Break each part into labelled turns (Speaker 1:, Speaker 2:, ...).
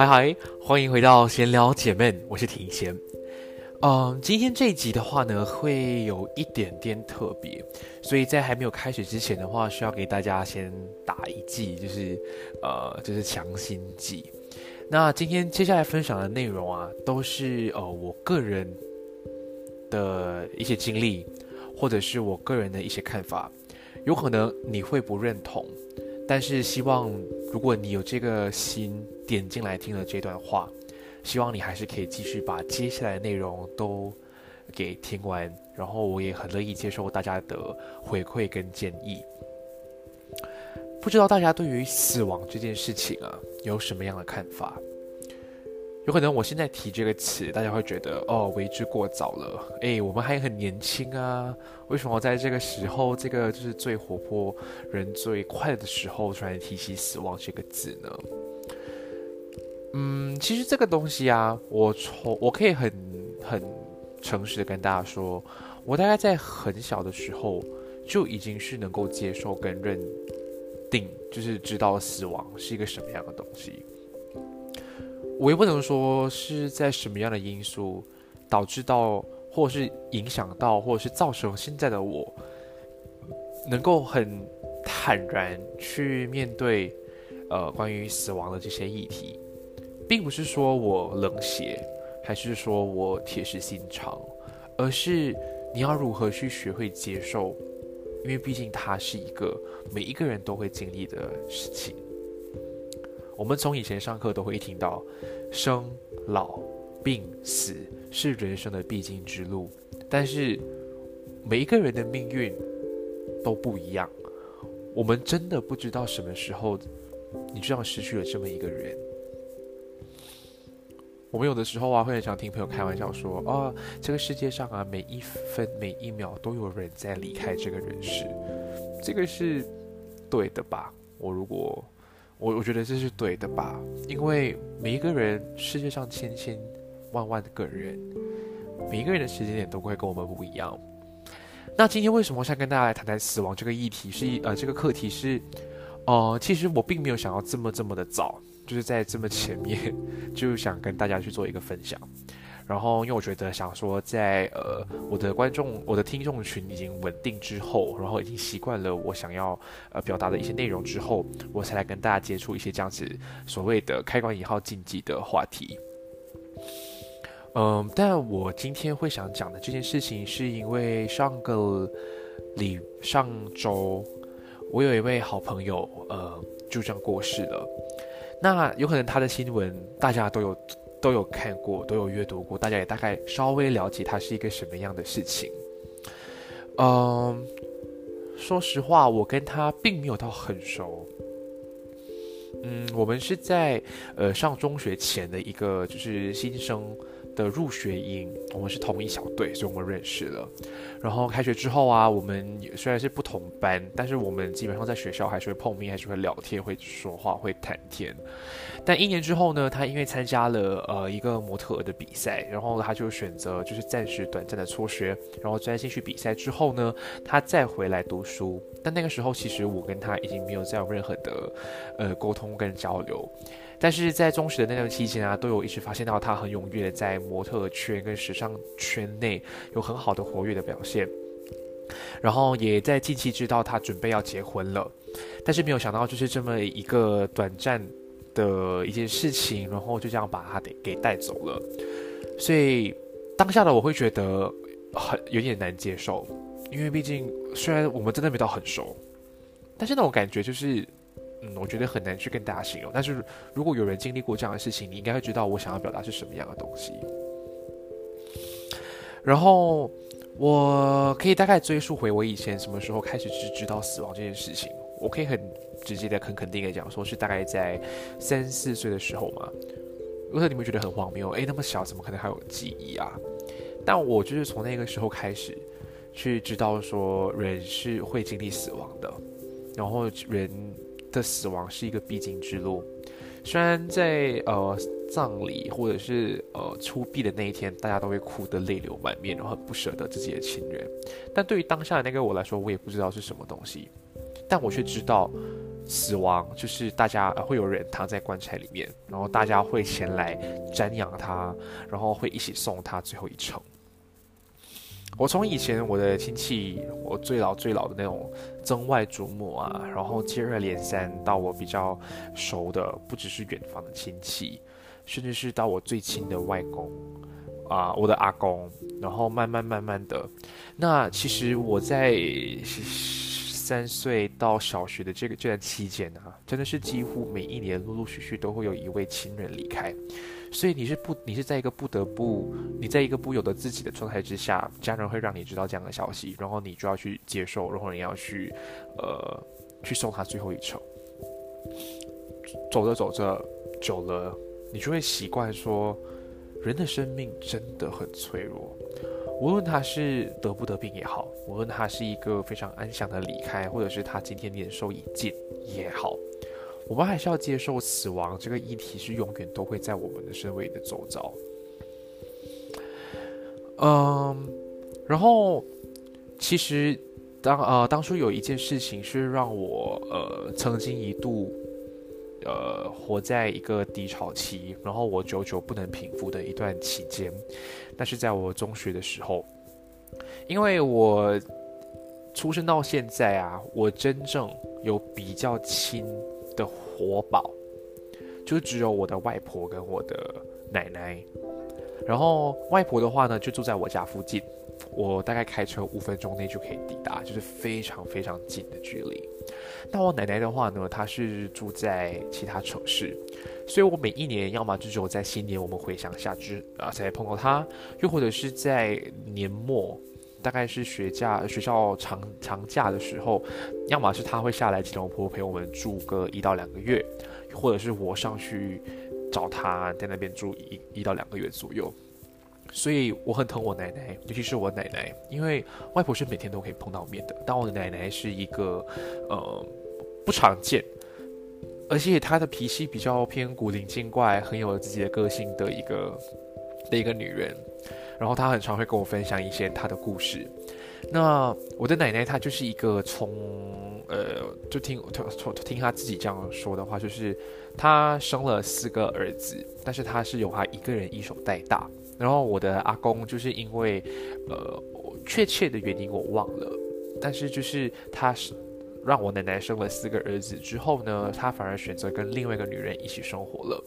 Speaker 1: 嗨嗨，欢迎回到闲聊姐妹，我是庭贤。嗯，今天这一集的话呢，会有一点点特别，所以在还没有开始之前的话，需要给大家先打一剂，就是呃，就是强心剂。那今天接下来分享的内容啊，都是呃我个人的一些经历，或者是我个人的一些看法，有可能你会不认同。但是希望，如果你有这个心点进来听了这段话，希望你还是可以继续把接下来的内容都给听完。然后我也很乐意接受大家的回馈跟建议。不知道大家对于死亡这件事情啊，有什么样的看法？有可能我现在提这个词，大家会觉得哦，为之过早了。哎，我们还很年轻啊，为什么在这个时候，这个就是最活泼、人最快的时候，突然提起死亡这个字呢？嗯，其实这个东西啊，我从我可以很很诚实的跟大家说，我大概在很小的时候就已经是能够接受跟认定，就是知道死亡是一个什么样的东西。我也不能说是在什么样的因素导致到，或者是影响到，或者是造成现在的我能够很坦然去面对，呃，关于死亡的这些议题，并不是说我冷血，还是说我铁石心肠，而是你要如何去学会接受，因为毕竟它是一个每一个人都会经历的事情。我们从以前上课都会听到，生老病死是人生的必经之路，但是每一个人的命运都不一样。我们真的不知道什么时候，你就这样失去了这么一个人。我们有的时候啊，会很想听朋友开玩笑说：“啊，这个世界上啊，每一分每一秒都有人在离开这个人世。”这个是对的吧？我如果。我我觉得这是对的吧，因为每一个人，世界上千千万万个人，每一个人的时间点都会跟我们不一样。那今天为什么想跟大家来谈谈死亡这个议题？是呃，这个课题是，呃，其实我并没有想要这么这么的早，就是在这么前面，就想跟大家去做一个分享。然后，因为我觉得想说，在呃我的观众、我的听众群已经稳定之后，然后已经习惯了我想要呃表达的一些内容之后，我才来跟大家接触一些这样子所谓的开关引号禁忌的话题。嗯，但我今天会想讲的这件事情，是因为上个礼上周，我有一位好朋友呃就这样过世了。那有可能他的新闻大家都有。都有看过，都有阅读过，大家也大概稍微了解它是一个什么样的事情。嗯，说实话，我跟他并没有到很熟。嗯，我们是在呃上中学前的一个就是新生的入学营，我们是同一小队，所以我们认识了。然后开学之后啊，我们虽然是不同班，但是我们基本上在学校还是会碰面，还是会聊天，会说话，会谈天。但一年之后呢，他因为参加了呃一个模特儿的比赛，然后他就选择就是暂时短暂的辍学，然后专心去比赛之后呢，他再回来读书。但那个时候其实我跟他已经没有再有任何的呃沟通跟交流。但是在中学的那段期间啊，都有一直发现到他很踊跃的在模特圈跟时尚圈内有很好的活跃的表现，然后也在近期知道他准备要结婚了，但是没有想到就是这么一个短暂的一件事情，然后就这样把他给给带走了，所以当下的我会觉得很有点难接受，因为毕竟虽然我们真的没到很熟，但是那种感觉就是。嗯，我觉得很难去跟大家形容。但是如果有人经历过这样的事情，你应该会知道我想要表达是什么样的东西。然后我可以大概追溯回我以前什么时候开始知知道死亡这件事情。我可以很直接的、很肯定的讲，说是大概在三四岁的时候嘛。如果你们觉得很荒谬，诶，那么小怎么可能还有记忆啊？但我就是从那个时候开始去知道说人是会经历死亡的，然后人。的死亡是一个必经之路，虽然在呃葬礼或者是呃出殡的那一天，大家都会哭得泪流满面，然后很不舍得自己的亲人，但对于当下的那个我来说，我也不知道是什么东西，但我却知道，死亡就是大家会有人躺在棺材里面，然后大家会前来瞻仰他，然后会一起送他最后一程。我从以前我的亲戚，我最老最老的那种曾外祖母啊，然后接二连三到我比较熟的，不只是远房的亲戚，甚至是到我最亲的外公啊，我的阿公，然后慢慢慢慢的，那其实我在三岁到小学的这个这段期间啊，真的是几乎每一年陆陆续续都会有一位亲人离开。所以你是不，你是在一个不得不，你在一个不由得自己的状态之下，家人会让你知道这样的消息，然后你就要去接受，然后你要去，呃，去送他最后一程。走着走着，久了，你就会习惯说，人的生命真的很脆弱，无论他是得不得病也好，无论他是一个非常安详的离开，或者是他今天年寿已尽也好。我们还是要接受死亡这个议题，是永远都会在我们的身位的周遭。嗯，然后其实当呃当初有一件事情是让我呃曾经一度呃活在一个低潮期，然后我久久不能平复的一段期间，那是在我中学的时候，因为我出生到现在啊，我真正有比较亲。的活宝，就只有我的外婆跟我的奶奶。然后外婆的话呢，就住在我家附近，我大概开车五分钟内就可以抵达，就是非常非常近的距离。那我奶奶的话呢，她是住在其他城市，所以我每一年要么就只有在新年我们回乡下之啊才碰到她，又或者是在年末。大概是学假学校长长假的时候，要么是他会下来吉隆坡陪我们住个一到两个月，或者是我上去找他在那边住一一到两个月左右。所以我很疼我奶奶，尤其是我奶奶，因为外婆是每天都可以碰到面的，但我的奶奶是一个呃不常见，而且她的脾气比较偏古灵精怪，很有自己的个性的一个的一个女人。然后他很常会跟我分享一些他的故事。那我的奶奶她就是一个从呃，就听从听他自己这样说的话，就是他生了四个儿子，但是他是由他一个人一手带大。然后我的阿公就是因为呃确切的原因我忘了，但是就是他是。让我奶奶生了四个儿子之后呢，她反而选择跟另外一个女人一起生活了。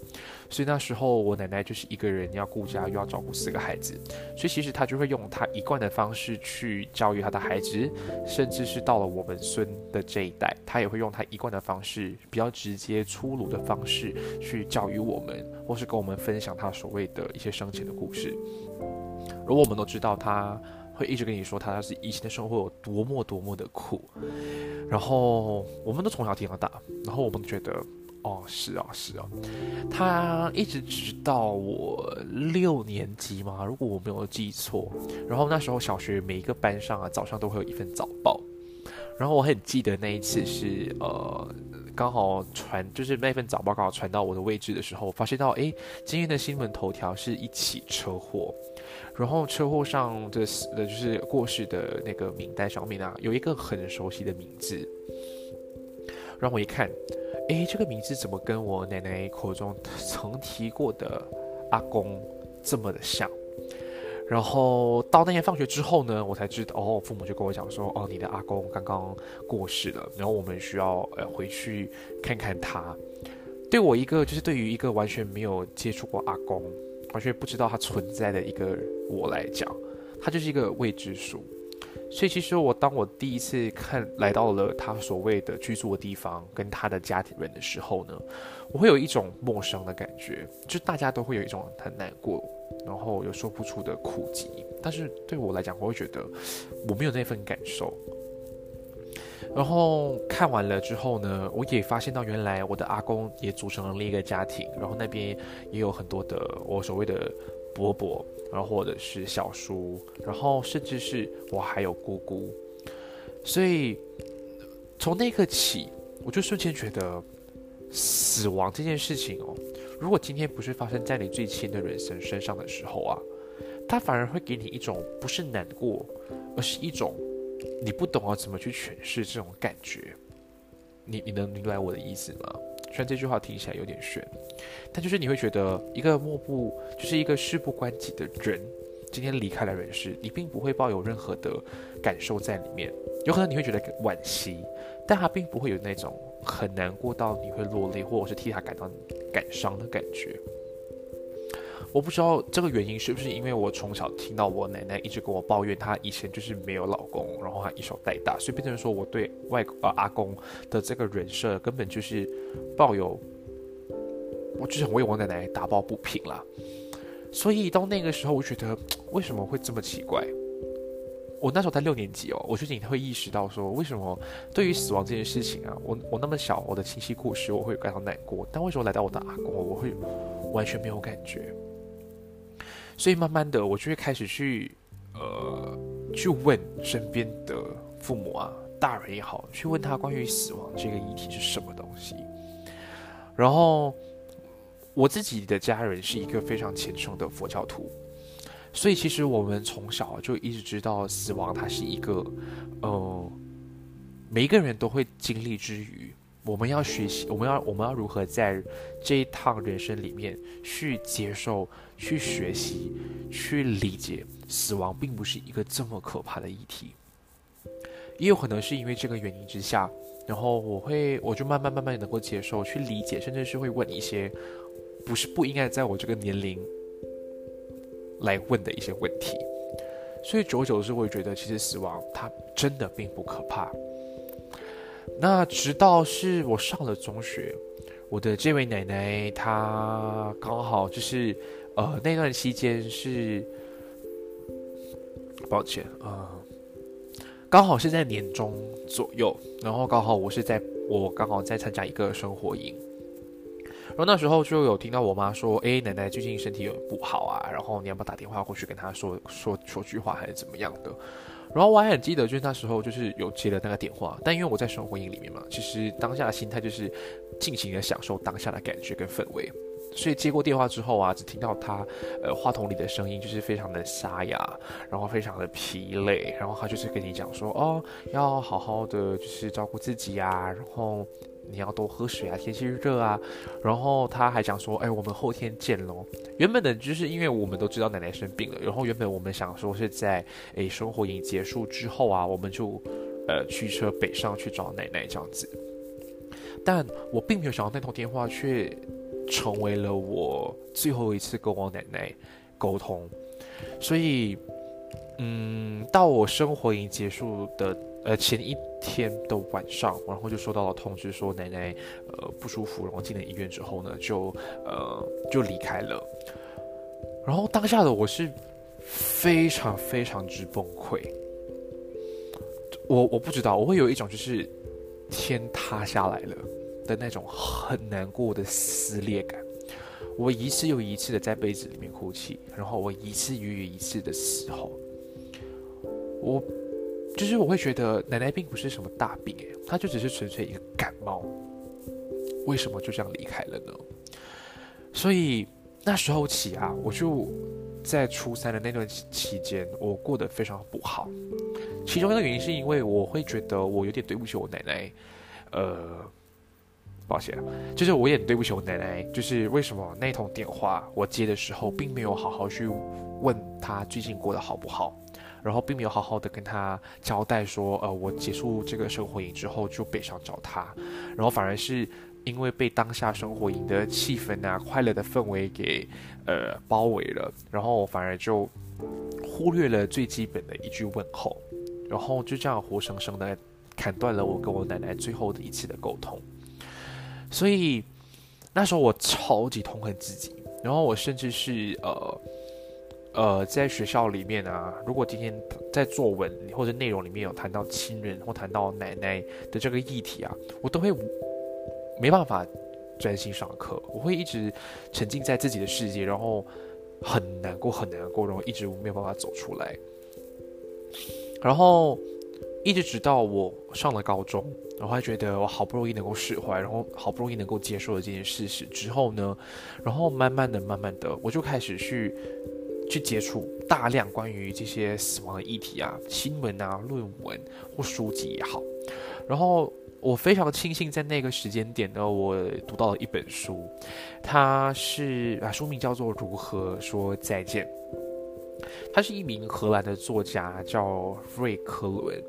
Speaker 1: 所以那时候我奶奶就是一个人要顾家，又要照顾四个孩子。所以其实她就会用她一贯的方式去教育她的孩子，甚至是到了我们孙的这一代，她也会用她一贯的方式，比较直接粗鲁的方式去教育我们，或是跟我们分享她所谓的一些生前的故事。而我们都知道她。会一直跟你说他是以前的生活有多么多么的苦，然后我们都从小听到大，然后我们觉得哦，是啊，是啊，他一直直到我六年级嘛，如果我没有记错，然后那时候小学每一个班上啊，早上都会有一份早报，然后我很记得那一次是呃，刚好传就是那份早报刚好传到我的位置的时候，发现到哎，今天的新闻头条是一起车祸，然后车祸上的的就是过世的那个名单上面啊，有一个很熟悉的名字，让我一看。哎，这个名字怎么跟我奶奶口中曾提过的阿公这么的像？然后到那天放学之后呢，我才知道哦，父母就跟我讲说，哦，你的阿公刚刚过世了，然后我们需要呃回去看看他。对我一个就是对于一个完全没有接触过阿公，完全不知道他存在的一个我来讲，他就是一个未知数。所以其实我当我第一次看来到了他所谓的居住的地方跟他的家庭人的时候呢，我会有一种陌生的感觉，就大家都会有一种很难过，然后有说不出的苦疾。但是对我来讲，我会觉得我没有那份感受。然后看完了之后呢，我也发现到原来我的阿公也组成了另一个家庭，然后那边也有很多的我所谓的伯伯。然后或者是小叔，然后甚至是我还有姑姑，所以从那一刻起，我就瞬间觉得死亡这件事情哦，如果今天不是发生在你最亲的人身身上的时候啊，它反而会给你一种不是难过，而是一种你不懂要怎么去诠释这种感觉。你你能明白我的意思吗？虽然这句话听起来有点悬，但就是你会觉得一个漠不，就是一个事不关己的人，今天离开了人世，你并不会抱有任何的感受在里面。有可能你会觉得惋惜，但他并不会有那种很难过到你会落泪，或者是替他感到感伤的感觉。我不知道这个原因是不是因为我从小听到我奶奶一直跟我抱怨，她以前就是没有老公，然后她一手带大，所以变成说我对外呃阿公的这个人设根本就是抱有，我就想为我奶奶打抱不平啦。所以到那个时候，我觉得为什么会这么奇怪？我那时候才六年级哦，我最近会意识到说，为什么对于死亡这件事情啊，我我那么小，我的亲戚故事我会感到难过，但为什么来到我的阿公，我会完全没有感觉？所以慢慢的，我就会开始去，呃，去问身边的父母啊，大人也好，去问他关于死亡这个议题是什么东西。然后我自己的家人是一个非常虔诚的佛教徒，所以其实我们从小就一直知道死亡它是一个，呃，每一个人都会经历之余。我们要学习，我们要我们要如何在这一趟人生里面去接受、去学习、去理解死亡，并不是一个这么可怕的议题。也有可能是因为这个原因之下，然后我会我就慢慢慢慢能够接受、去理解，甚至是会问一些不是不应该在我这个年龄来问的一些问题。所以久久之，我会觉得其实死亡它真的并不可怕。那直到是我上了中学，我的这位奶奶她刚好就是，呃，那段期间是，抱歉啊，刚好是在年中左右，然后刚好我是在我刚好在参加一个生活营，然后那时候就有听到我妈说，哎，奶奶最近身体有不好啊，然后你要不要打电话过去跟她说说说句话还是怎么样的？然后我还很记得，就是那时候就是有接了那个电话，但因为我在生活营里面嘛，其实当下的心态就是尽情的享受当下的感觉跟氛围，所以接过电话之后啊，只听到他呃话筒里的声音就是非常的沙哑，然后非常的疲累，然后他就是跟你讲说，哦，要好好的就是照顾自己啊，然后。你要多喝水啊，天气热啊。然后他还讲说，哎，我们后天见喽。原本的就是因为我们都知道奶奶生病了，然后原本我们想说是在哎生活营结束之后啊，我们就呃驱车北上去找奶奶这样子。但我并没有想到那通电话却成为了我最后一次跟我奶奶沟通。所以，嗯，到我生活营结束的。呃，前一天的晚上，然后就收到了通知，说奶奶呃不舒服，然后进了医院之后呢，就呃就离开了。然后当下的我是非常非常之崩溃，我我不知道，我会有一种就是天塌下来了的那种很难过的撕裂感。我一次又一次的在被子里面哭泣，然后我一次又一次的嘶吼。我就是我会觉得奶奶并不是什么大病，她就只是纯粹一个感冒，为什么就这样离开了呢？所以那时候起啊，我就在初三的那段期间，我过得非常不好。其中一个原因是因为我会觉得我有点对不起我奶奶，呃。抱歉，就是我也对不起我奶奶。就是为什么那通电话我接的时候，并没有好好去问她最近过得好不好，然后并没有好好的跟她交代说，呃，我结束这个生活营之后就北上找她，然后反而是因为被当下生活营的气氛啊、快乐的氛围给呃包围了，然后我反而就忽略了最基本的一句问候，然后就这样活生生的砍断了我跟我奶奶最后的一次的沟通。所以那时候我超级痛恨自己，然后我甚至是呃呃在学校里面啊，如果今天在作文或者内容里面有谈到亲人或谈到奶奶的这个议题啊，我都会没办法专心上课，我会一直沉浸在自己的世界，然后很难过很难过，然后一直没有办法走出来，然后。一直直到我上了高中，然后还觉得我好不容易能够释怀，然后好不容易能够接受了这件事实之后呢，然后慢慢的、慢慢的，我就开始去去接触大量关于这些死亡的议题啊、新闻啊、论文或书籍也好。然后我非常庆幸在那个时间点呢，我读到了一本书，它是啊，书名叫做《如何说再见》。他是一名荷兰的作家，叫瑞克伦。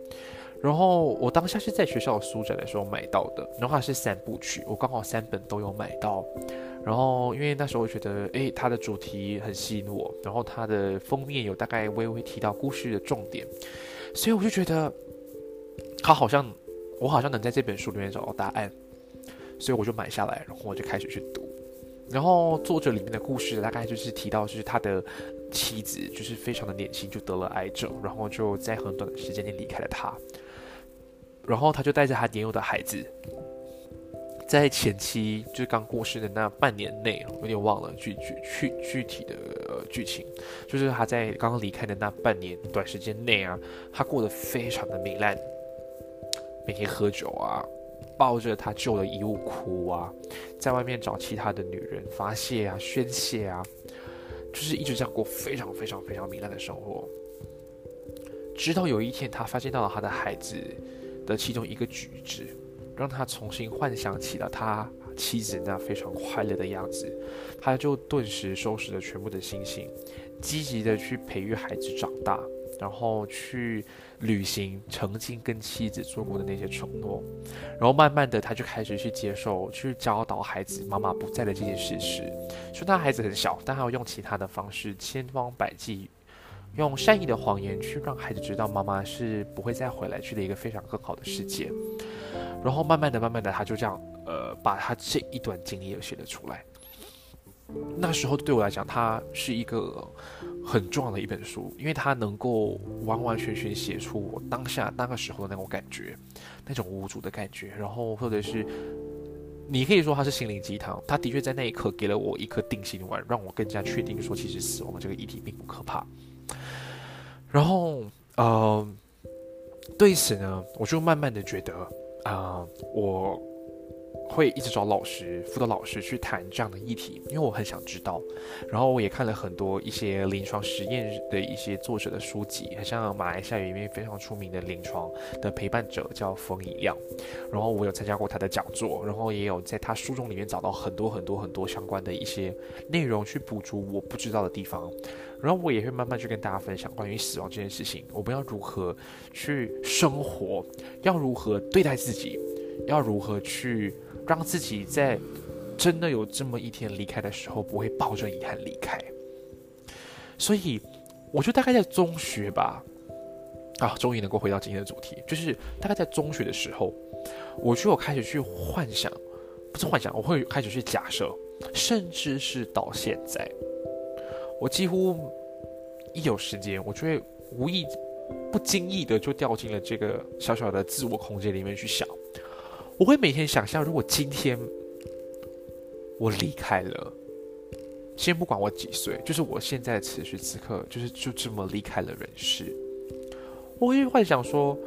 Speaker 1: 然后我当下是在学校书展的时候买到的，然后它是三部曲，我刚好三本都有买到。然后因为那时候觉得，诶，它的主题很吸引我，然后它的封面有大概微微提到故事的重点，所以我就觉得，他好像我好像能在这本书里面找到答案，所以我就买下来，然后我就开始去读。然后作者里面的故事大概就是提到，就是他的妻子就是非常的年轻就得了癌症，然后就在很短的时间内离开了他。然后他就带着他年幼的孩子，在前期就是刚过世的那半年内，我有点忘了具具具具体的剧情，就是他在刚刚离开的那半年短时间内啊，他过得非常的糜烂，每天喝酒啊。抱着他旧的衣物哭啊，在外面找其他的女人发泄啊、宣泄啊，就是一直这样过非常非常非常糜烂的生活。直到有一天，他发现到了他的孩子的其中一个举止，让他重新幻想起了他妻子那非常快乐的样子，他就顿时收拾了全部的心情，积极的去培育孩子长大。然后去履行曾经跟妻子做过的那些承诺，然后慢慢的他就开始去接受、去教导孩子妈妈不在的这件事实。说他孩子很小，但还要用其他的方式，千方百计，用善意的谎言去让孩子知道妈妈是不会再回来，去的一个非常更好的世界。然后慢慢的、慢慢的，他就这样，呃，把他这一段经历也写了出来。那时候对我来讲，它是一个。很重要的一本书，因为它能够完完全全写出我当下那个时候的那种感觉，那种无助的感觉。然后或者是你可以说它是心灵鸡汤，它的确在那一刻给了我一颗定心丸，让我更加确定说，其实死亡这个议题并不可怕。然后，呃，对此呢，我就慢慢的觉得，啊，我。会一直找老师、辅导老师去谈这样的议题，因为我很想知道。然后我也看了很多一些临床实验的一些作者的书籍，很像马来西亚有一位非常出名的临床的陪伴者叫冯以亮。然后我有参加过他的讲座，然后也有在他书中里面找到很多很多很多相关的一些内容去补足我不知道的地方。然后我也会慢慢去跟大家分享关于死亡这件事情，我们要如何去生活，要如何对待自己，要如何去。让自己在真的有这么一天离开的时候，不会抱着遗憾离开。所以，我就大概在中学吧，啊，终于能够回到今天的主题，就是大概在中学的时候，我就有开始去幻想，不是幻想，我会开始去假设，甚至是到现在，我几乎一有时间，我就会无意、不经意的就掉进了这个小小的自我空间里面去想。我会每天想象，如果今天我离开了，先不管我几岁，就是我现在此时此刻，就是就这么离开了人世，我会幻想说，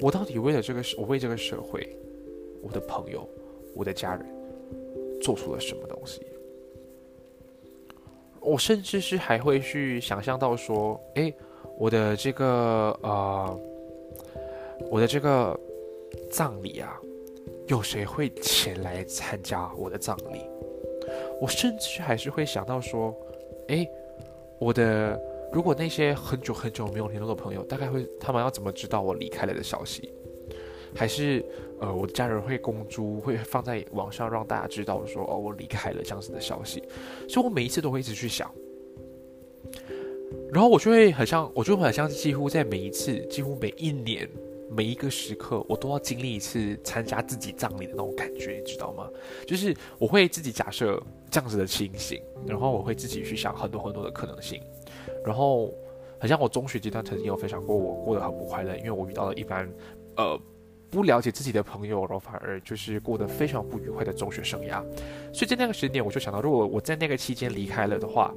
Speaker 1: 我到底为了这个，我为这个社会，我的朋友，我的家人，做出了什么东西？我甚至是还会去想象到说，哎，我的这个呃，我的这个葬礼啊。有谁会前来参加我的葬礼？我甚至还是会想到说，哎，我的如果那些很久很久没有联络的朋友，大概会他们要怎么知道我离开了的消息？还是呃，我的家人会公诸，会放在网上让大家知道说，哦，我离开了这样子的消息。所以我每一次都会一直去想，然后我就会很像，我就会很像几乎在每一次，几乎每一年。每一个时刻，我都要经历一次参加自己葬礼的那种感觉，你知道吗？就是我会自己假设这样子的情形，然后我会自己去想很多很多的可能性，然后很像我中学阶段曾经有分享过，我过得很不快乐，因为我遇到了一般呃不了解自己的朋友，然后反而就是过得非常不愉快的中学生涯。所以在那个时间点，我就想到，如果我在那个期间离开了的话，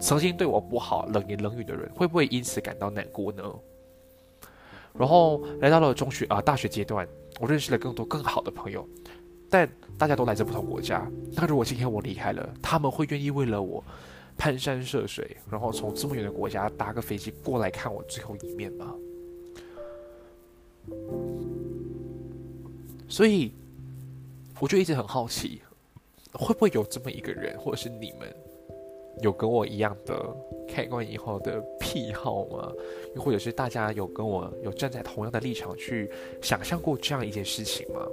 Speaker 1: 曾经对我不好、冷言冷语的人，会不会因此感到难过呢？然后来到了中学啊，大学阶段，我认识了更多更好的朋友，但大家都来自不同国家。那如果今天我离开了，他们会愿意为了我攀山涉水，然后从这么远的国家搭个飞机过来看我最后一面吗？所以，我就一直很好奇，会不会有这么一个人，或者是你们？有跟我一样的开关以后的癖好吗？又或者是大家有跟我有站在同样的立场去想象过这样一件事情吗？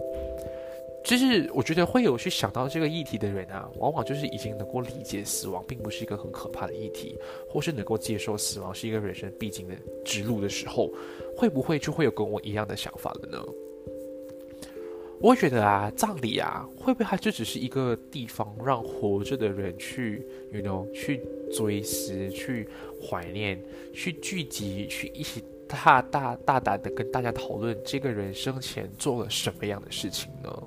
Speaker 1: 就是我觉得会有去想到这个议题的人啊，往往就是已经能够理解死亡并不是一个很可怕的议题，或是能够接受死亡是一个人生必经的之路的时候，会不会就会有跟我一样的想法了呢？我觉得啊，葬礼啊，会不会它就只是一个地方，让活着的人去，you know，去追思、去怀念、去聚集、去一起大大大胆的跟大家讨论这个人生前做了什么样的事情呢？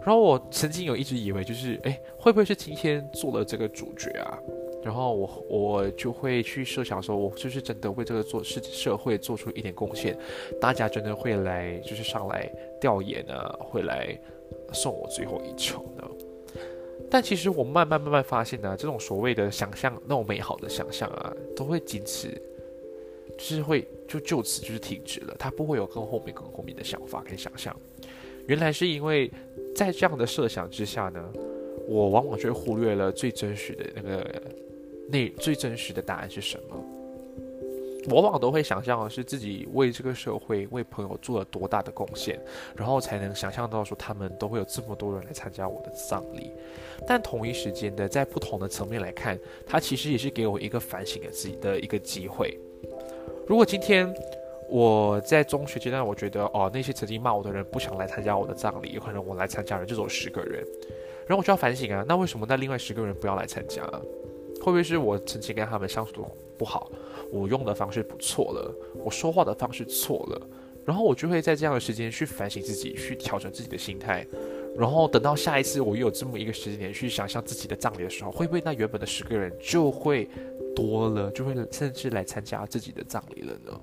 Speaker 1: 然后我曾经有一直以为，就是哎，会不会是今天做了这个主角啊？然后我我就会去设想说，我就是真的为这个做社社会做出一点贡献，大家真的会来就是上来调研啊，会来送我最后一程的。但其实我慢慢慢慢发现呢，这种所谓的想象那种美好的想象啊，都会仅此，就是会就就此就是停止了，它不会有更后面更后面的想法跟想象。原来是因为在这样的设想之下呢，我往往就会忽略了最真实的那个。那最真实的答案是什么？往往都会想象的是自己为这个社会、为朋友做了多大的贡献，然后才能想象到说他们都会有这么多人来参加我的葬礼。但同一时间的，在不同的层面来看，它其实也是给我一个反省的自己的一个机会。如果今天我在中学阶段，我觉得哦，那些曾经骂我的人不想来参加我的葬礼，有可能我来参加人就走十个人，然后我就要反省啊，那为什么那另外十个人不要来参加？会不会是我曾经跟他们相处的不好？我用的方式不错了，我说话的方式错了，然后我就会在这样的时间去反省自己，去调整自己的心态，然后等到下一次我又有这么一个时间点去想象自己的葬礼的时候，会不会那原本的十个人就会多了，就会甚至来参加自己的葬礼了呢？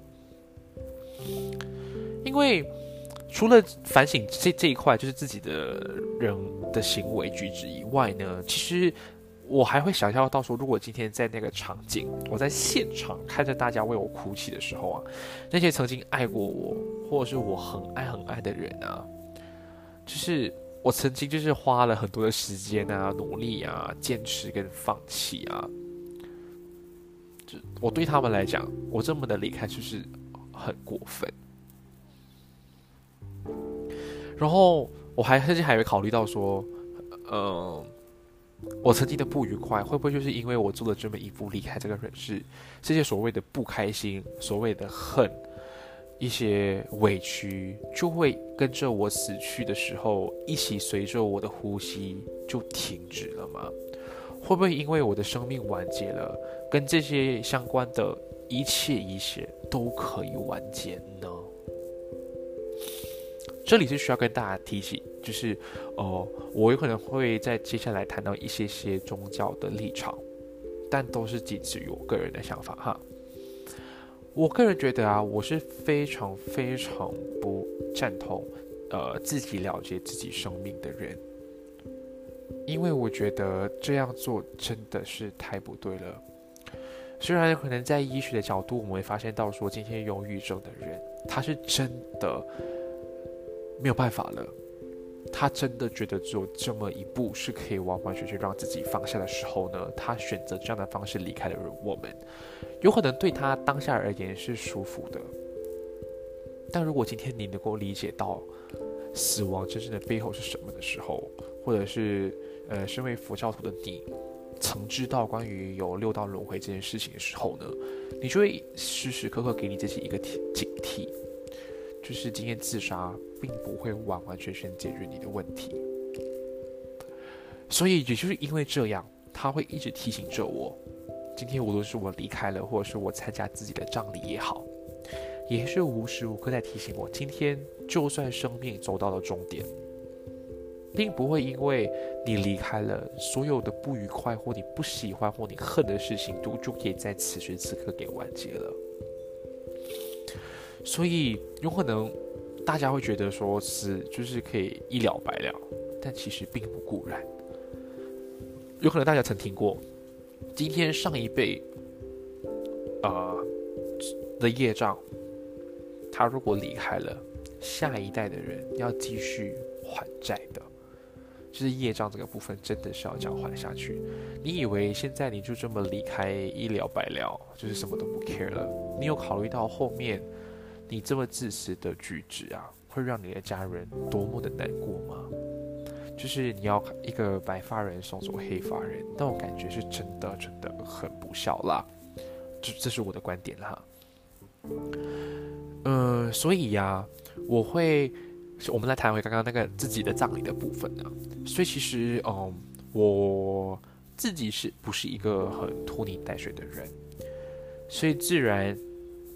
Speaker 1: 因为除了反省这这一块，就是自己的人的行为举止以外呢，其实。我还会想象到说，如果今天在那个场景，我在现场看着大家为我哭泣的时候啊，那些曾经爱过我，或者是我很爱很爱的人啊，就是我曾经就是花了很多的时间啊、努力啊、坚持跟放弃啊，就我对他们来讲，我这么的离开就是很过分。然后我还甚至还会考虑到说，嗯。我曾经的不愉快，会不会就是因为我做了这么一步离开这个人世？这些所谓的不开心、所谓的恨、一些委屈，就会跟着我死去的时候一起随着我的呼吸就停止了吗？会不会因为我的生命完结了，跟这些相关的一切一切都可以完结呢？这里是需要跟大家提醒，就是哦，我有可能会在接下来谈到一些些宗教的立场，但都是仅止于我个人的想法哈。我个人觉得啊，我是非常非常不赞同，呃，自己了解自己生命的人。因为我觉得这样做真的是太不对了。虽然可能在医学的角度，我们会发现到说，今天忧郁症的人，他是真的没有办法了，他真的觉得只有这么一步是可以完完全全让自己放下的时候呢，他选择这样的方式离开了我们，有可能对他当下而言是舒服的。但如果今天你能够理解到死亡真正的背后是什么的时候，或者是呃，身为佛教徒的你，曾知道关于有六道轮回这件事情的时候呢，你就会时时刻刻给你自己一个警惕，就是今天自杀并不会完完全全解决你的问题。所以也就是因为这样，他会一直提醒着我，今天无论是我离开了，或者是我参加自己的葬礼也好，也是无时无刻在提醒我，今天就算生命走到了终点。并不会因为你离开了，所有的不愉快或你不喜欢或你恨的事情，都就可以在此时此刻给完结了。所以有可能大家会觉得说死就是可以一了百了，但其实并不固然。有可能大家曾听过，今天上一辈啊的业障，他如果离开了，下一代的人要继续还债的。就是业障这个部分真的是要这样还下去。你以为现在你就这么离开一了百了，就是什么都不 care 了？你有考虑到后面你这么自私的举止啊，会让你的家人多么的难过吗？就是你要一个白发人送走黑发人，那种感觉是真的真的很不孝啦。这这是我的观点哈。嗯，所以呀，我会。我们来谈回刚刚那个自己的葬礼的部分呢。所以其实，嗯，我自己是不是一个很拖泥带水的人？所以自然，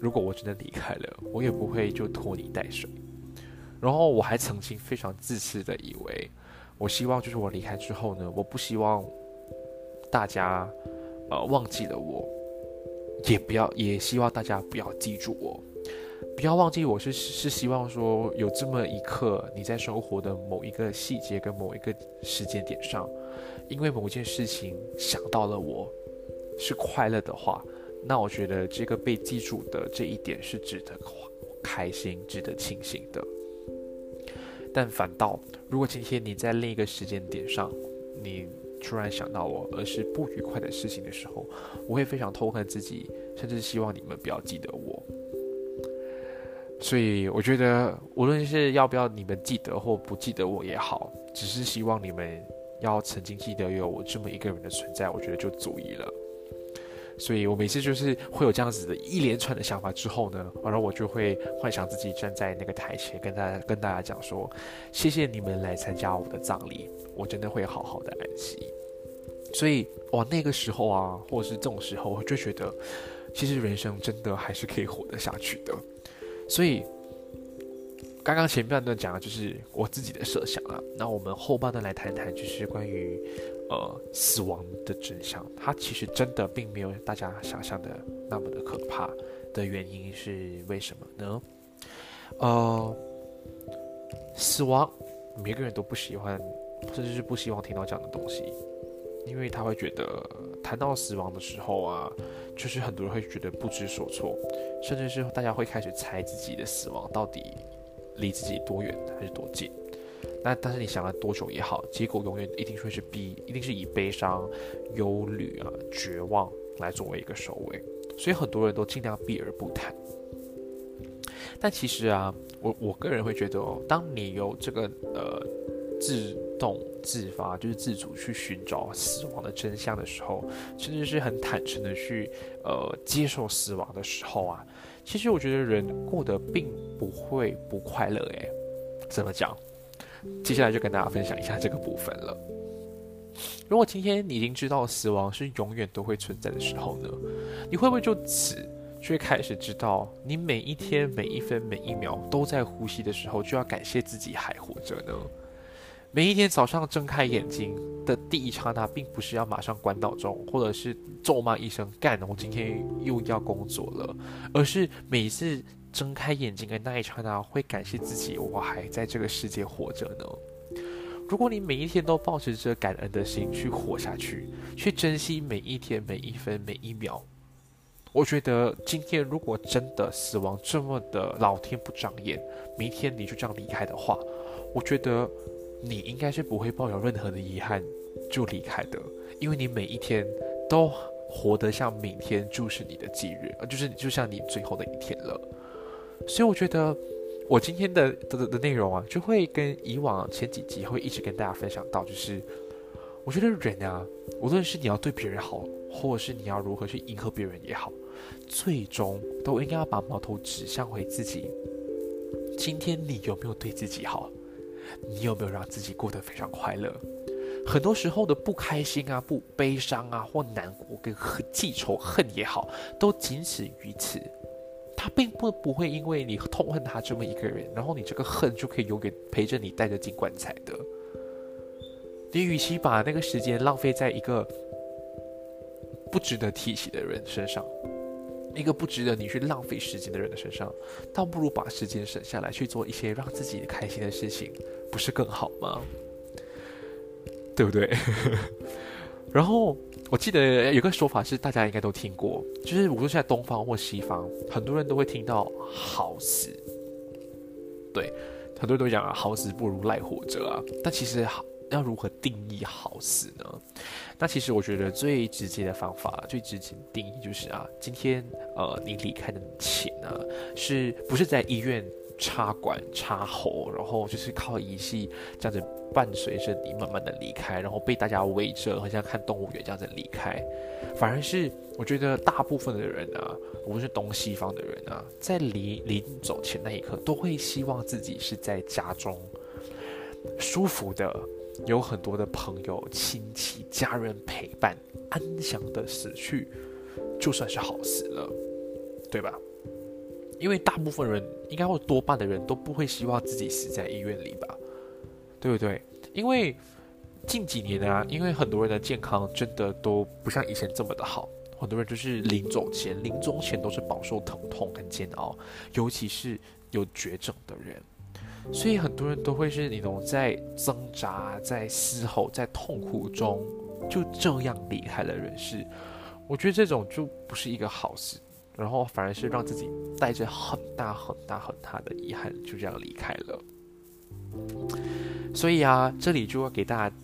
Speaker 1: 如果我真的离开了，我也不会就拖泥带水。然后我还曾经非常自私的以为，我希望就是我离开之后呢，我不希望大家呃忘记了我，也不要 也希望大家不要记住我。不要忘记，我是是希望说，有这么一刻，你在生活的某一个细节跟某一个时间点上，因为某件事情想到了我，是快乐的话，那我觉得这个被记住的这一点是值得开心、值得庆幸的。但反倒，如果今天你在另一个时间点上，你突然想到我，而是不愉快的事情的时候，我会非常痛恨自己，甚至希望你们不要记得我。所以我觉得，无论是要不要你们记得或不记得我也好，只是希望你们要曾经记得有我这么一个人的存在，我觉得就足以了。所以我每次就是会有这样子的一连串的想法之后呢，然后我就会幻想自己站在那个台前，跟大家跟大家讲说：谢谢你们来参加我的葬礼，我真的会好好的安息。所以哇，那个时候啊，或者是这种时候，我就觉得，其实人生真的还是可以活得下去的。所以，刚刚前半段讲的就是我自己的设想啊。那我们后半段来谈谈，就是关于呃死亡的真相。它其实真的并没有大家想象的那么的可怕。的原因是为什么呢？呃，死亡，每个人都不喜欢，甚至是不希望听到这样的东西，因为他会觉得谈到死亡的时候啊。就是很多人会觉得不知所措，甚至是大家会开始猜自己的死亡到底离自己多远还是多近。那但是你想了多久也好，结果永远一定会是必，一定是以悲伤、忧虑啊、绝望来作为一个收尾。所以很多人都尽量避而不谈。但其实啊，我我个人会觉得哦，当你有这个呃自动自发就是自主去寻找死亡的真相的时候，甚至是很坦诚的去呃接受死亡的时候啊，其实我觉得人过得并不会不快乐诶，怎么讲？接下来就跟大家分享一下这个部分了。如果今天你已经知道死亡是永远都会存在的时候呢，你会不会就此就会开始知道，你每一天、每一分、每一秒都在呼吸的时候，就要感谢自己还活着呢。每一天早上睁开眼睛的第一刹那，并不是要马上关闹钟，或者是咒骂一声“干”，我今天又要工作了，而是每一次睁开眼睛的那一刹那，会感谢自己，我还在这个世界活着呢。如果你每一天都保持着感恩的心去活下去，去珍惜每一天每一分每一秒，我觉得今天如果真的死亡这么的老天不长眼，明天你就这样离开的话，我觉得你应该是不会抱有任何的遗憾就离开的，因为你每一天都活得像明天就是你的忌日，就是就像你最后的一天了。所以我觉得。我今天的的的内容啊，就会跟以往前几集会一直跟大家分享到，就是我觉得人啊，无论是你要对别人好，或者是你要如何去迎合别人也好，最终都应该要把矛头指向回自己。今天你有没有对自己好？你有没有让自己过得非常快乐？很多时候的不开心啊、不悲伤啊或难过跟、记仇恨也好，都仅此于此。他并不不会因为你痛恨他这么一个人，然后你这个恨就可以永远陪着你带着进棺材的。你与其把那个时间浪费在一个不值得提起的人身上，一个不值得你去浪费时间的人的身上，倒不如把时间省下来去做一些让自己开心的事情，不是更好吗？对不对？然后。我记得有个说法是大家应该都听过，就是无论是在东方或西方，很多人都会听到“好死”。对，很多人都讲“好死不如赖活着”啊。但其实要如何定义“好死”呢？那其实我觉得最直接的方法，最直接的定义就是啊，今天呃你离开的前呢，是不是在医院？插管、插喉，然后就是靠仪器这样子伴随着你慢慢的离开，然后被大家围着，好像看动物园这样子离开。反而是我觉得大部分的人啊，无论是东西方的人啊，在离临走前那一刻，都会希望自己是在家中舒服的，有很多的朋友、亲戚、家人陪伴，安详的死去，就算是好死了，对吧？因为大部分人，应该或多半的人都不会希望自己死在医院里吧，对不对？因为近几年啊，因为很多人的健康真的都不像以前这么的好，很多人就是临走前、临终前都是饱受疼痛跟煎熬，尤其是有绝症的人，所以很多人都会是那种在挣扎、在嘶吼、在痛苦中就这样离开了人世。我觉得这种就不是一个好事。然后反而是让自己带着很大很大很大的遗憾，就这样离开了。所以啊，这里就要给大家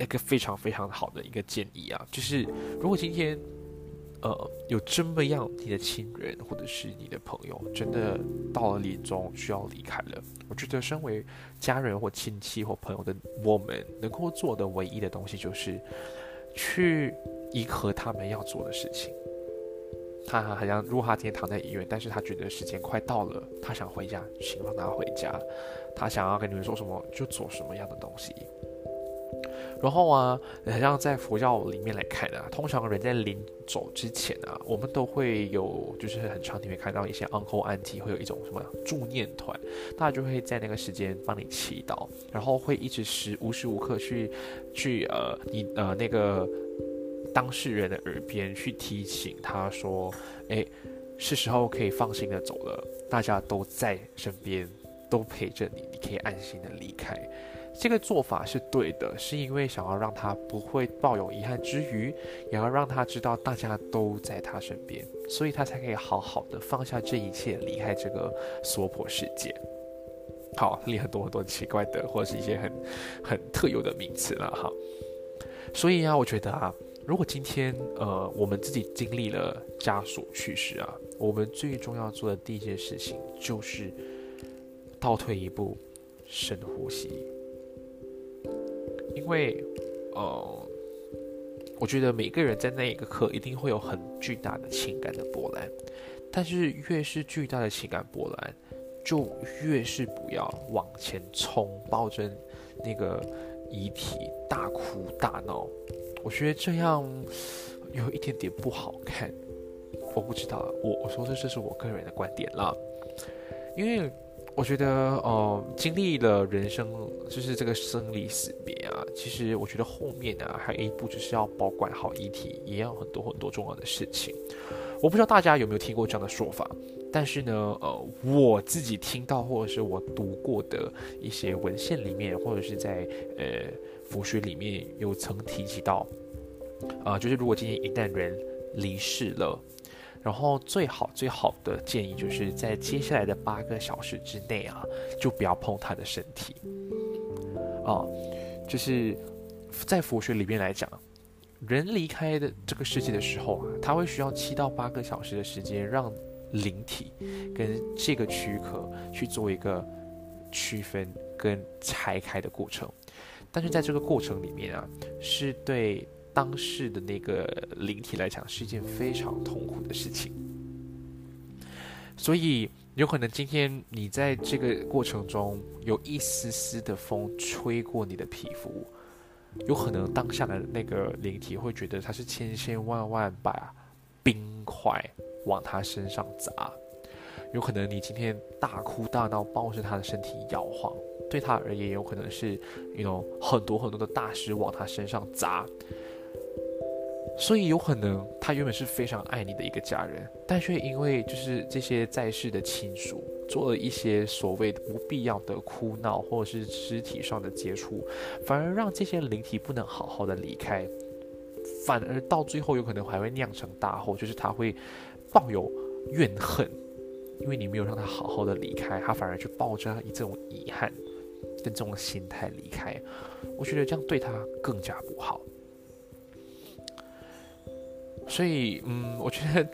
Speaker 1: 一个非常非常好的一个建议啊，就是如果今天呃有这么样你的亲人或者是你的朋友真的到了临终需要离开了，我觉得身为家人或亲戚或朋友的我们能够做的唯一的东西就是去迎合他们要做的事情。他好像，如果他今天躺在医院，但是他觉得时间快到了，他想回家，请让他回家。他想要跟你们说什么，就做什么样的东西。然后啊，好像在佛教里面来看啊，通常人在临走之前啊，我们都会有，就是很常你会看到一些 uncle auntie 会有一种什么助念团，大家就会在那个时间帮你祈祷，然后会一直时无时无刻去去呃，你呃那个。当事人的耳边去提醒他说：“哎，是时候可以放心的走了，大家都在身边，都陪着你，你可以安心的离开。”这个做法是对的，是因为想要让他不会抱有遗憾之余，也要让他知道大家都在他身边，所以他才可以好好的放下这一切，离开这个娑婆世界。好，里很多很多奇怪的，或者是一些很很特有的名词了哈。所以啊，我觉得啊。如果今天呃我们自己经历了家属去世啊，我们最重要做的第一件事情就是倒退一步，深呼吸。因为呃，我觉得每个人在那一个刻一定会有很巨大的情感的波澜，但是越是巨大的情感波澜，就越是不要往前冲，抱着那个遗体大哭大闹。我觉得这样有一点点不好看，我不知道，我我说的这是我个人的观点啦，因为我觉得，呃，经历了人生就是这个生离死别啊，其实我觉得后面啊还有一步就是要保管好遗体，也要很多很多重要的事情。我不知道大家有没有听过这样的说法，但是呢，呃，我自己听到或者是我读过的一些文献里面，或者是在呃佛学里面有曾提及到，啊，就是如果今天一旦人离世了。然后最好最好的建议就是在接下来的八个小时之内啊，就不要碰他的身体。啊，就是在佛学里面来讲，人离开的这个世界的时候啊，他会需要七到八个小时的时间，让灵体跟这个躯壳去做一个区分跟拆开的过程。但是在这个过程里面啊，是对。当事的那个灵体来讲，是一件非常痛苦的事情，所以有可能今天你在这个过程中有一丝丝的风吹过你的皮肤，有可能当下的那个灵体会觉得它是千千万万把冰块往他身上砸，有可能你今天大哭大闹，抱着他的身体摇晃，对他而言有可能是有很多很多的大石往他身上砸。所以有可能他原本是非常爱你的一个家人，但却因为就是这些在世的亲属做了一些所谓的不必要的哭闹或者是肢体上的接触，反而让这些灵体不能好好的离开，反而到最后有可能还会酿成大祸，就是他会抱有怨恨，因为你没有让他好好的离开，他反而就抱着一这种遗憾跟这种心态离开，我觉得这样对他更加不好。所以，嗯，我觉得，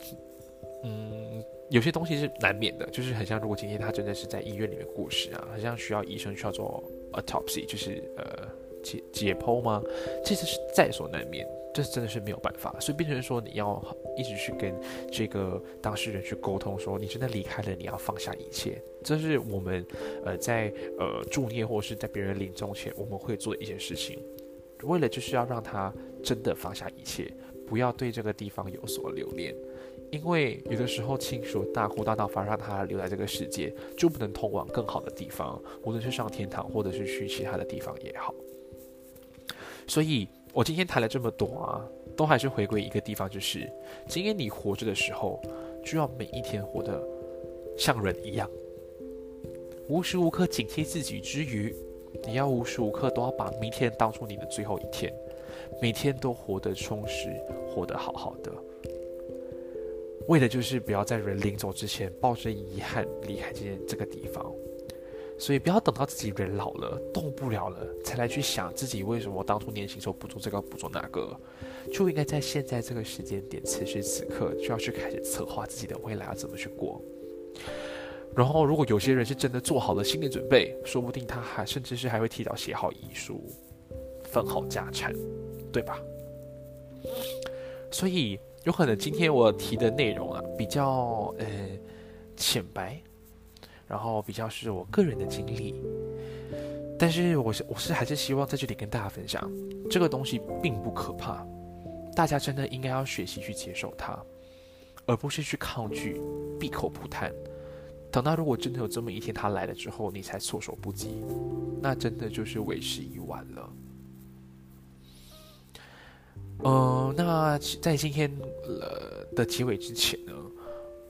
Speaker 1: 嗯，有些东西是难免的，就是很像，如果今天他真的是在医院里面过世啊，很像需要医生需要做 autopsy，就是呃解解剖吗？这次是在所难免，这真的是没有办法。所以变成说，你要一直去跟这个当事人去沟通，说你真的离开了，你要放下一切。这是我们呃在呃助念或是在别人临终前，我们会做的一件事情，为了就是要让他真的放下一切。不要对这个地方有所留恋，因为有的时候亲属大哭大闹，反而让他留在这个世界，就不能通往更好的地方，无论是上天堂，或者是去其他的地方也好。所以我今天谈了这么多啊，都还是回归一个地方，就是今天你活着的时候，就要每一天活得像人一样，无时无刻警惕自己之余，你要无时无刻都要把明天当做你的最后一天。每天都活得充实，活得好好的，为的就是不要在人临走之前抱着遗憾离开这这个地方。所以不要等到自己人老了动不了了，才来去想自己为什么当初年轻时候不做这个不做那个，就应该在现在这个时间点，此时此刻就要去开始策划自己的未来要怎么去过。然后，如果有些人是真的做好了心理准备，说不定他还甚至是还会提早写好遗书，分好家产。对吧？所以有可能今天我提的内容啊，比较呃浅白，然后比较是我个人的经历，但是我是我是还是希望在这里跟大家分享，这个东西并不可怕，大家真的应该要学习去接受它，而不是去抗拒、闭口不谈。等到如果真的有这么一天它来了之后，你才措手不及，那真的就是为时已晚了。呃，那在今天呃的结尾之前呢，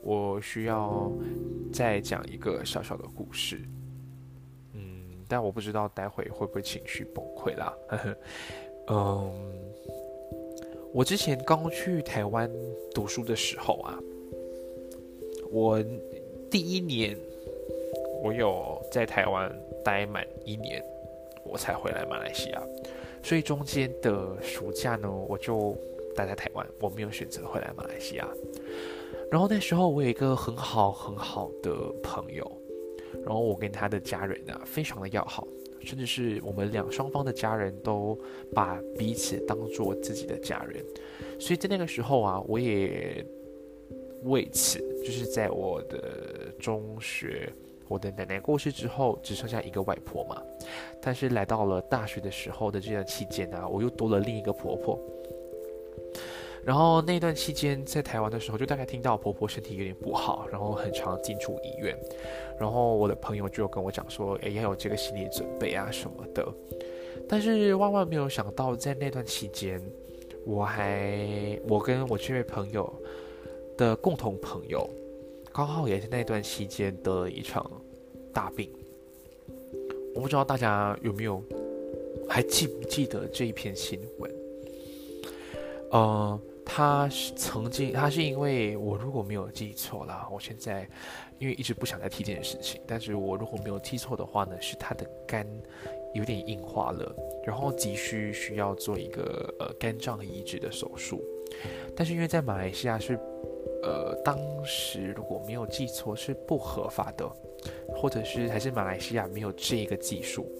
Speaker 1: 我需要再讲一个小小的故事。嗯，但我不知道待会会不会情绪崩溃啦。嗯，我之前刚去台湾读书的时候啊，我第一年我有在台湾待满一年，我才回来马来西亚。所以中间的暑假呢，我就待在台湾，我没有选择回来马来西亚。然后那时候我有一个很好很好的朋友，然后我跟他的家人呢非常的要好，甚至是我们两双方的家人都把彼此当做自己的家人。所以在那个时候啊，我也为此就是在我的中学。我的奶奶过世之后，只剩下一个外婆嘛。但是来到了大学的时候的这段期间呢，我又多了另一个婆婆。然后那段期间在台湾的时候，就大概听到婆婆身体有点不好，然后很常进出医院。然后我的朋友就跟我讲说，哎，要有这个心理准备啊什么的。但是万万没有想到，在那段期间，我还我跟我这位朋友的共同朋友，刚好也是那段期间得了一场大病。我不知道大家有没有还记不记得这一篇新闻？呃，他是曾经，他是因为我如果没有记错了，我现在因为一直不想再提这件事情，但是我如果没有记错的话呢，是他的肝有点硬化了，然后急需需要做一个呃肝脏移植的手术，但是因为在马来西亚是呃当时如果没有记错是不合法的。或者是还是马来西亚没有这个技术，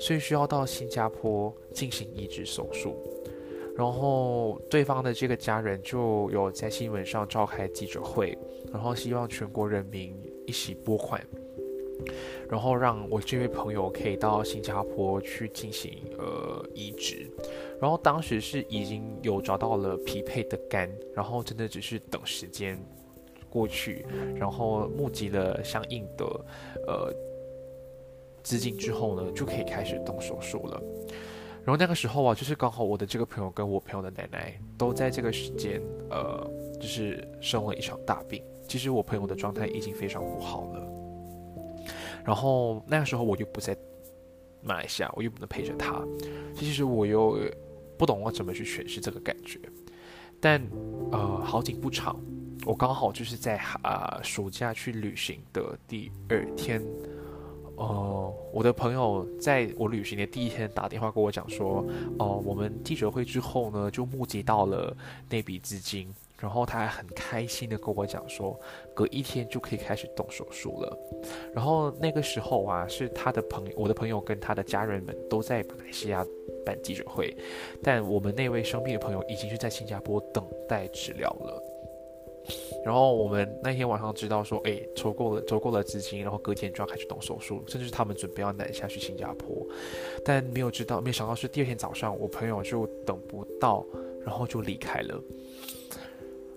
Speaker 1: 所以需要到新加坡进行移植手术。然后对方的这个家人就有在新闻上召开记者会，然后希望全国人民一起拨款，然后让我这位朋友可以到新加坡去进行呃移植。然后当时是已经有找到了匹配的肝，然后真的只是等时间。过去，然后募集了相应的呃资金之后呢，就可以开始动手术了。然后那个时候啊，就是刚好我的这个朋友跟我朋友的奶奶都在这个时间，呃，就是生了一场大病。其实我朋友的状态已经非常不好了。然后那个时候我又不在马来西亚，我又不能陪着他，其实我又不懂我怎么去诠释这个感觉。但呃，好景不长。我刚好就是在啊暑假去旅行的第二天，呃，我的朋友在我旅行的第一天打电话跟我讲说，哦，我们记者会之后呢，就募集到了那笔资金，然后他还很开心的跟我讲说，隔一天就可以开始动手术了。然后那个时候啊，是他的朋友，我的朋友跟他的家人们都在马来西亚办记者会，但我们那位生病的朋友已经是在新加坡等待治疗了。然后我们那天晚上知道说，哎，筹够了，筹够了资金，然后隔天就要开始动手术，甚至他们准备要南下去新加坡，但没有知道，没想到是第二天早上，我朋友就等不到，然后就离开了。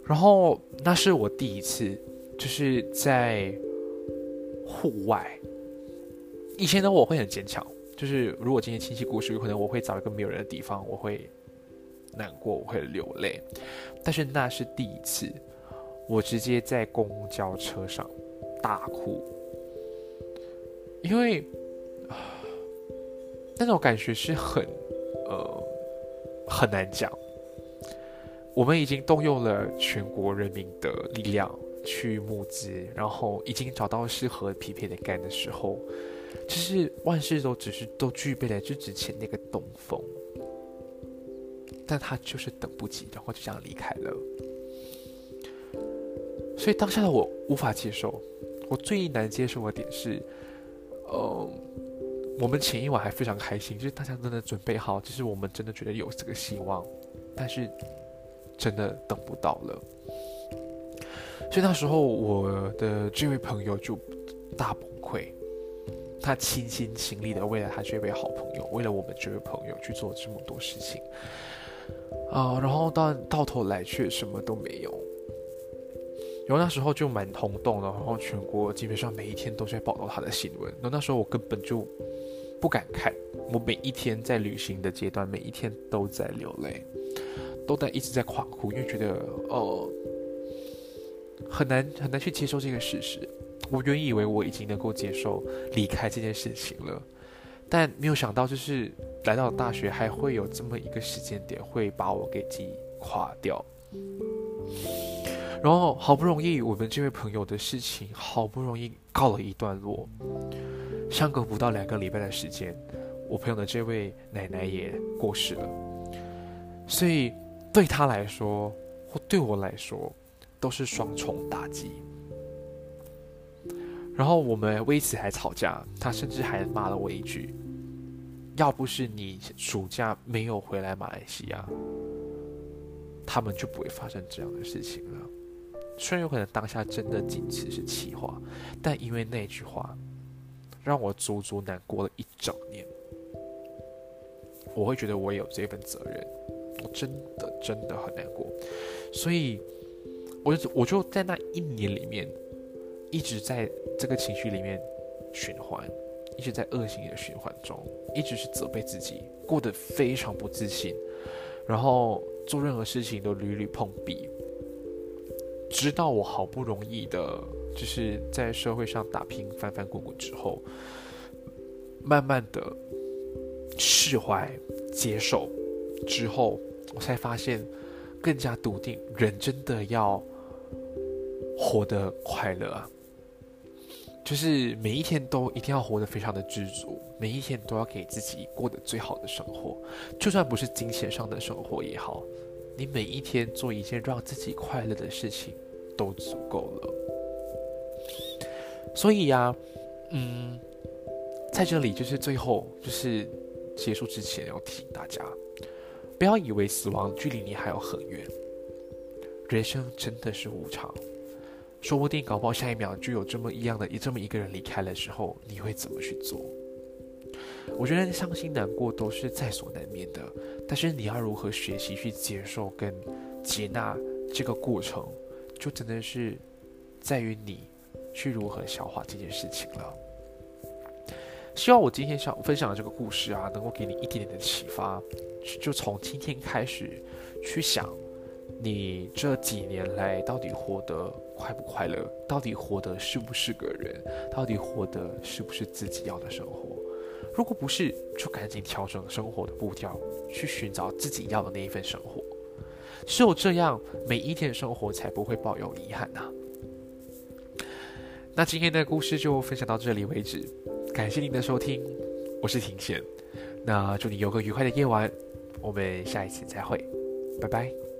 Speaker 1: 然后那是我第一次，就是在户外。以前的我会很坚强，就是如果今天亲戚故事，有可能我会找一个没有人的地方，我会难过，我会流泪。但是那是第一次。我直接在公交车上大哭，因为那种感觉是很呃很难讲。我们已经动用了全国人民的力量去募资，然后已经找到适合匹配的肝的时候，其实万事都只是都具备了，就只欠那个东风。但他就是等不及，然后就这样离开了。所以当下的我无法接受，我最难接受的点是，呃，我们前一晚还非常开心，就是大家真的准备好，就是我们真的觉得有这个希望，但是真的等不到了。所以那时候我的这位朋友就大崩溃，他倾心倾力的为了他这位好朋友，为了我们这位朋友去做这么多事情，啊，然后到到头来却什么都没有。然后那时候就蛮轰动的，然后全国基本上每一天都在报道他的新闻。然后那时候我根本就不敢看，我每一天在旅行的阶段，每一天都在流泪，都在一直在狂哭，因为觉得哦很难很难去接受这个事实。我原以为我已经能够接受离开这件事情了，但没有想到就是来到大学还会有这么一个时间点会把我给击垮掉。然后好不容易，我们这位朋友的事情好不容易告了一段落，相隔不到两个礼拜的时间，我朋友的这位奶奶也过世了。所以对他来说，或对我来说，都是双重打击。然后我们为此还吵架，他甚至还骂了我一句：“要不是你暑假没有回来马来西亚，他们就不会发生这样的事情了。”虽然有可能当下真的仅此是气话，但因为那句话，让我足足难过了一整年。我会觉得我有这份责任，我真的真的很难过。所以，我就我就在那一年里面，一直在这个情绪里面循环，一直在恶性的循环中，一直是责备自己，过得非常不自信，然后做任何事情都屡屡碰壁。直到我好不容易的，就是在社会上打拼、翻翻滚滚之后，慢慢的释怀、接受之后，我才发现更加笃定，人真的要活得快乐啊！就是每一天都一定要活得非常的知足，每一天都要给自己过得最好的生活，就算不是金钱上的生活也好。你每一天做一件让自己快乐的事情，都足够了。所以呀，嗯，在这里就是最后就是结束之前要提醒大家，不要以为死亡距离你还有很远。人生真的是无常，说不定搞不好下一秒就有这么一样的这么一个人离开的时候，你会怎么去做？我觉得伤心难过都是在所难免的，但是你要如何学习去接受跟接纳这个过程，就真的是在于你去如何消化这件事情了。希望我今天想分享的这个故事啊，能够给你一点点的启发，就从今天开始去想，你这几年来到底活得快不快乐？到底活得是不是个人？到底活得是不是自己要的生活？如果不是，就赶紧调整生活的步调，去寻找自己要的那一份生活。只有这样，每一天的生活才不会抱有遗憾呐。那今天的故事就分享到这里为止，感谢您的收听，我是庭贤。那祝你有个愉快的夜晚，我们下一次再会，拜拜。